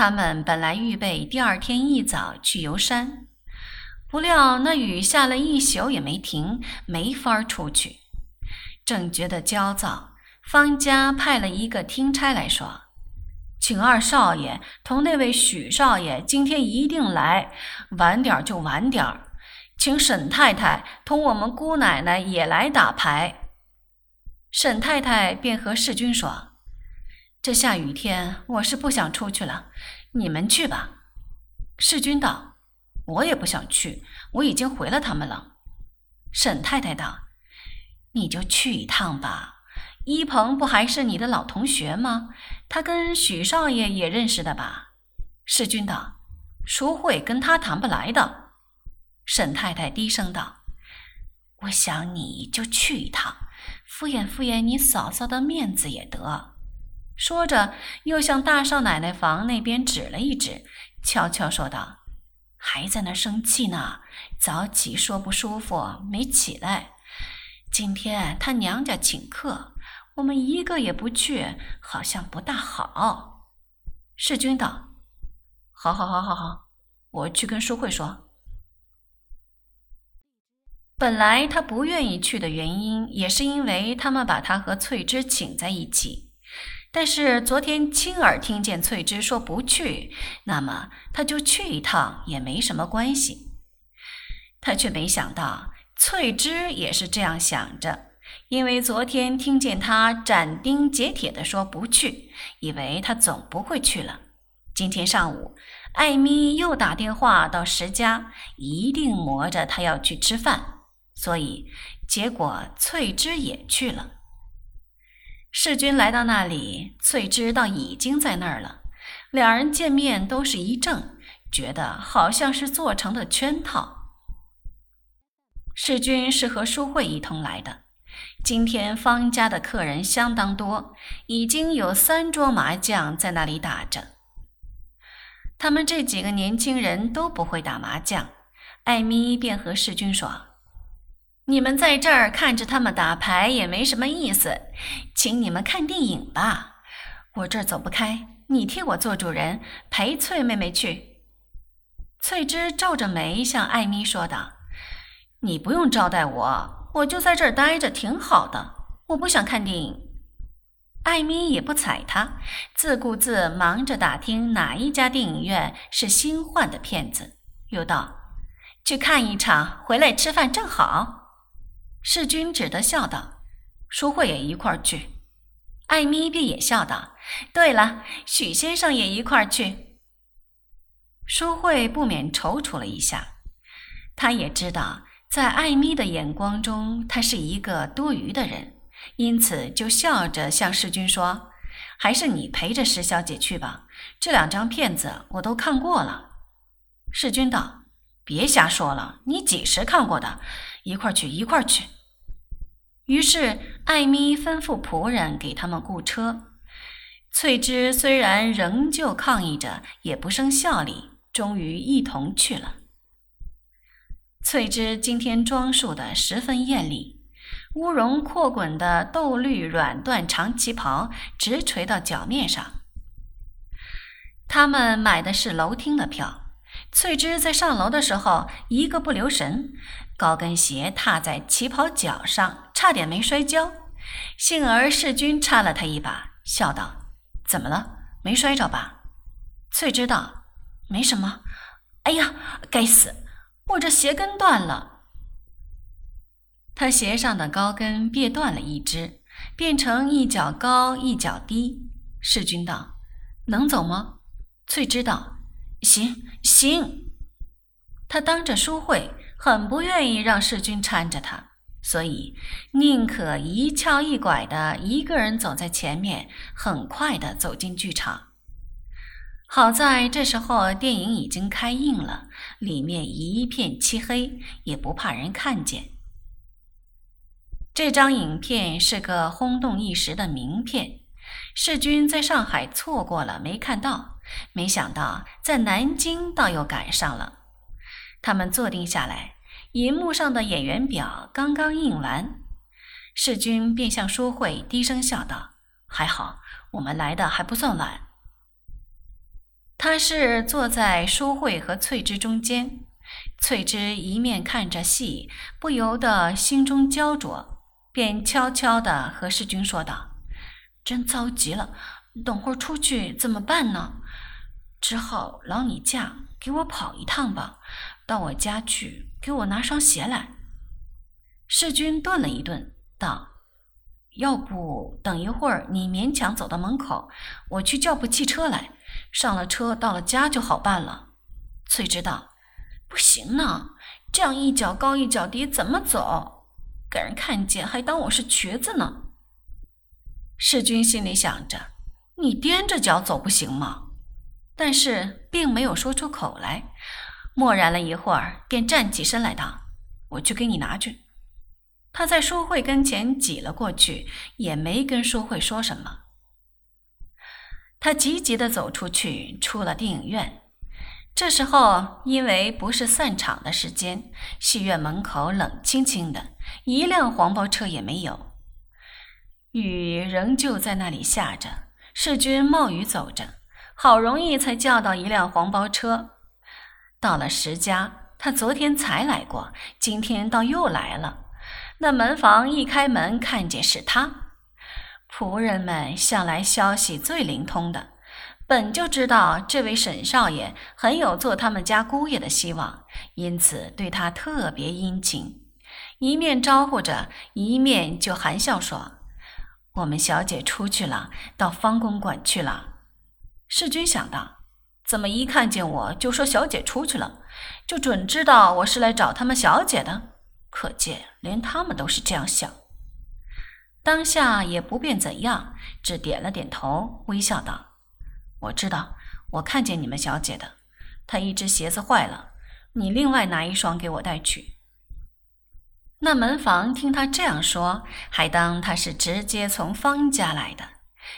他们本来预备第二天一早去游山，不料那雨下了一宿也没停，没法出去。正觉得焦躁，方家派了一个听差来说：“请二少爷同那位许少爷今天一定来，晚点就晚点。请沈太太同我们姑奶奶也来打牌。”沈太太便和世君说。这下雨天，我是不想出去了，你们去吧。世君道：“我也不想去，我已经回了他们了。”沈太太道：“你就去一趟吧。一鹏不还是你的老同学吗？他跟许少爷也认识的吧？”世君道：“淑慧跟他谈不来的。”沈太太低声道：“我想你就去一趟，敷衍敷衍你嫂嫂的面子也得。”说着，又向大少奶奶房那边指了一指，悄悄说道：“还在那生气呢，早起说不舒服，没起来。今天他娘家请客，我们一个也不去，好像不大好。”世君道：“好好好好好，我去跟淑慧说。”本来他不愿意去的原因，也是因为他们把他和翠芝请在一起。但是昨天亲耳听见翠芝说不去，那么他就去一趟也没什么关系。他却没想到翠芝也是这样想着，因为昨天听见他斩钉截铁地说不去，以为他总不会去了。今天上午，艾米又打电话到石家，一定磨着他要去吃饭，所以结果翠芝也去了。世君来到那里，翠芝倒已经在那儿了。两人见面都是一怔，觉得好像是做成的圈套。世君是和淑慧一同来的。今天方家的客人相当多，已经有三桌麻将在那里打着。他们这几个年轻人都不会打麻将，艾米便和世君说。你们在这儿看着他们打牌也没什么意思，请你们看电影吧。我这儿走不开，你替我做主人，陪翠妹妹去。翠芝皱着眉向艾米说道：“你不用招待我，我就在这儿待着，挺好的。我不想看电影。”艾米也不睬他，自顾自忙着打听哪一家电影院是新换的片子，又道：“去看一场，回来吃饭正好。”世君只得笑道：“淑慧也一块儿去。”艾米便也笑道：“对了，许先生也一块儿去。”淑慧不免踌躇了一下，她也知道，在艾米的眼光中，他是一个多余的人，因此就笑着向世君说：“还是你陪着石小姐去吧，这两张片子我都看过了。”世君道：“别瞎说了，你几时看过的？”一块去，一块去。于是艾咪吩咐仆人给他们雇车。翠芝虽然仍旧抗议着，也不胜效力，终于一同去了。翠芝今天装束的十分艳丽，乌绒阔滚的豆绿软缎长旗袍直垂到脚面上。他们买的是楼厅的票。翠芝在上楼的时候，一个不留神，高跟鞋踏在旗袍脚上，差点没摔跤。幸而世君插了他一把，笑道：“怎么了？没摔着吧？”翠芝道：“没什么。”哎呀，该死，我这鞋跟断了。他鞋上的高跟别断了一只，变成一脚高一脚低。世君道：“能走吗？”翠芝道。行行，他当着淑慧，很不愿意让世君搀着他，所以宁可一翘一拐的一个人走在前面，很快的走进剧场。好在这时候电影已经开映了，里面一片漆黑，也不怕人看见。这张影片是个轰动一时的名片，世君在上海错过了，没看到。没想到在南京倒又赶上了。他们坐定下来，银幕上的演员表刚刚印完，世君便向淑慧低声笑道：“还好，我们来的还不算晚。”他是坐在淑慧和翠芝中间。翠芝一面看着戏，不由得心中焦灼，便悄悄地和世君说道：“真着急了，等会儿出去怎么办呢？只好劳你驾，给我跑一趟吧，到我家去，给我拿双鞋来。”世君顿了一顿，道：“要不等一会儿，你勉强走到门口，我去叫部汽车来，上了车到了家就好办了。”翠芝道。不行呢，这样一脚高一脚低怎么走？给人看见还当我是瘸子呢。世君心里想着，你踮着脚走不行吗？但是并没有说出口来。默然了一会儿，便站起身来道：“我去给你拿去。”他在淑慧跟前挤了过去，也没跟淑慧说什么。他急急地走出去，出了电影院。这时候，因为不是散场的时间，戏院门口冷清清的，一辆黄包车也没有。雨仍旧在那里下着，世君冒雨走着，好容易才叫到一辆黄包车。到了石家，他昨天才来过，今天倒又来了。那门房一开门，看见是他。仆人们向来消息最灵通的。本就知道这位沈少爷很有做他们家姑爷的希望，因此对他特别殷勤，一面招呼着，一面就含笑说：“我们小姐出去了，到方公馆去了。”世君想到，怎么一看见我就说小姐出去了，就准知道我是来找他们小姐的。可见连他们都是这样想。当下也不便怎样，只点了点头，微笑道。我知道，我看见你们小姐的，她一只鞋子坏了，你另外拿一双给我带去。那门房听他这样说，还当他是直接从方家来的，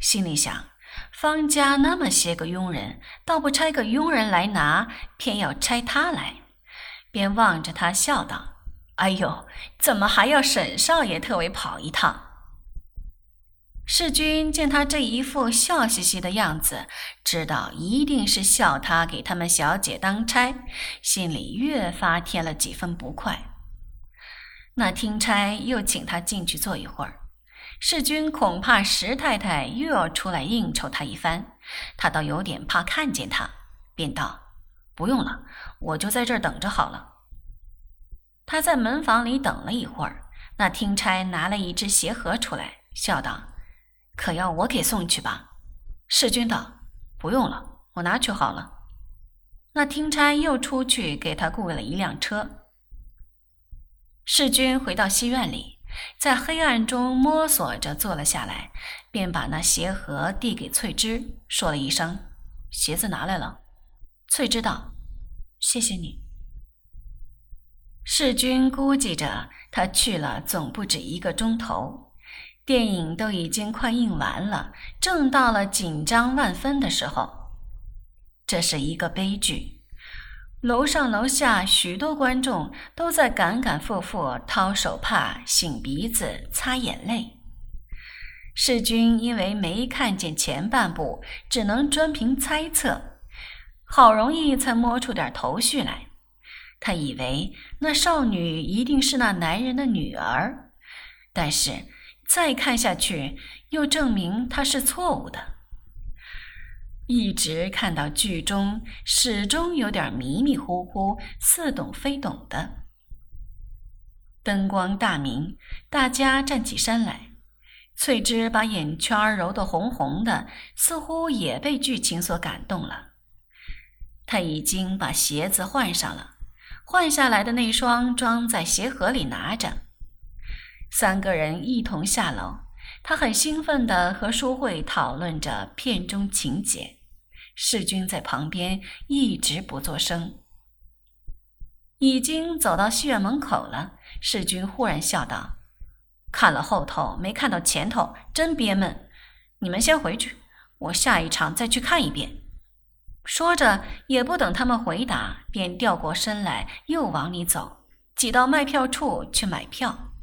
心里想：方家那么些个佣人，倒不差个佣人来拿，偏要差他来，便望着他笑道：“哎呦，怎么还要沈少爷特为跑一趟？”世君见他这一副笑嘻嘻的样子，知道一定是笑他给他们小姐当差，心里越发添了几分不快。那听差又请他进去坐一会儿，世君恐怕石太太又要出来应酬他一番，他倒有点怕看见他，便道：“不用了，我就在这儿等着好了。”他在门房里等了一会儿，那听差拿了一只鞋盒出来，笑道。可要我给送去吧？世君道：“不用了，我拿去好了。”那听差又出去给他雇了一辆车。世君回到戏院里，在黑暗中摸索着坐了下来，便把那鞋盒递给翠芝，说了一声：“鞋子拿来了。”翠芝道：“谢谢你。”世君估计着他去了总不止一个钟头。电影都已经快映完了，正到了紧张万分的时候。这是一个悲剧，楼上楼下许多观众都在赶赶复复掏手帕、擤鼻子、擦眼泪。世君因为没看见前半部，只能专凭猜测，好容易才摸出点头绪来。他以为那少女一定是那男人的女儿，但是。再看下去，又证明他是错误的。一直看到剧中，始终有点迷迷糊糊、似懂非懂的。灯光大明，大家站起身来。翠芝把眼圈揉得红红的，似乎也被剧情所感动了。她已经把鞋子换上了，换下来的那双装在鞋盒里拿着。三个人一同下楼，他很兴奋地和淑慧讨论着片中情节。世君在旁边一直不作声。已经走到戏院门口了，世君忽然笑道：“看了后头没看到前头，真憋闷。你们先回去，我下一场再去看一遍。”说着，也不等他们回答，便掉过身来，又往里走，挤到卖票处去买票。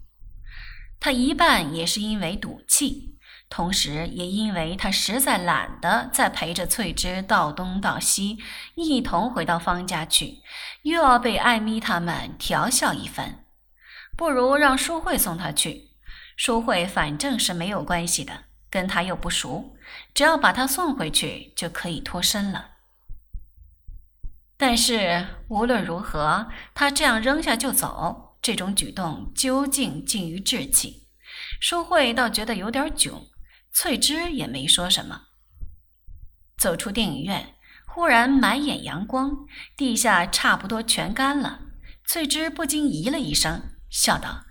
他一半也是因为赌气，同时也因为他实在懒得再陪着翠芝到东到西，一同回到方家去，又要被艾米他们调笑一番，不如让淑慧送他去。淑慧反正是没有关系的，跟他又不熟，只要把他送回去就可以脱身了。但是无论如何，他这样扔下就走，这种举动究竟近于稚气。淑慧倒觉得有点囧。翠芝也没说什么。走出电影院，忽然满眼阳光，地下差不多全干了。翠芝不禁咦了一声，笑道：“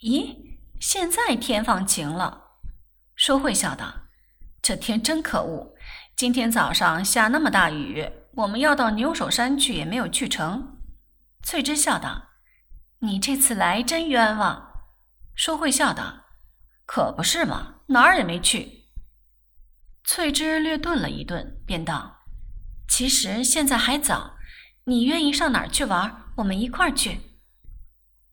咦，现在天放晴了。”淑慧笑道：“这天真可恶，今天早上下那么大雨，我们要到牛首山去也没有去成。”翠芝笑道：“你这次来真冤枉。”淑慧笑道：“可不是嘛。”哪儿也没去。翠芝略顿了一顿，便道：“其实现在还早，你愿意上哪儿去玩？我们一块儿去。”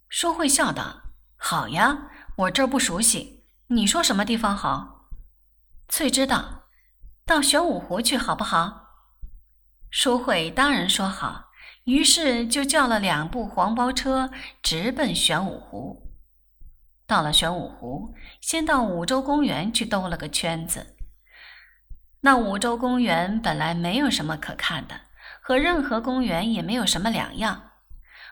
淑慧笑道：“好呀，我这儿不熟悉，你说什么地方好？”翠芝道：“到玄武湖去好不好？”淑慧当然说好，于是就叫了两部黄包车，直奔玄武湖。到了玄武湖，先到五洲公园去兜了个圈子。那五洲公园本来没有什么可看的，和任何公园也没有什么两样。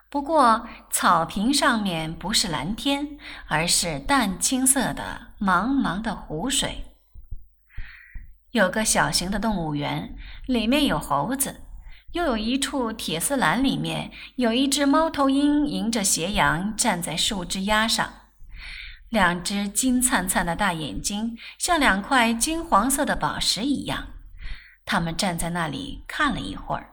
不过草坪上面不是蓝天，而是淡青色的茫茫的湖水。有个小型的动物园，里面有猴子，又有一处铁丝栏，里面有一只猫头鹰迎着斜阳站在树枝丫上。两只金灿灿的大眼睛，像两块金黄色的宝石一样。他们站在那里看了一会儿，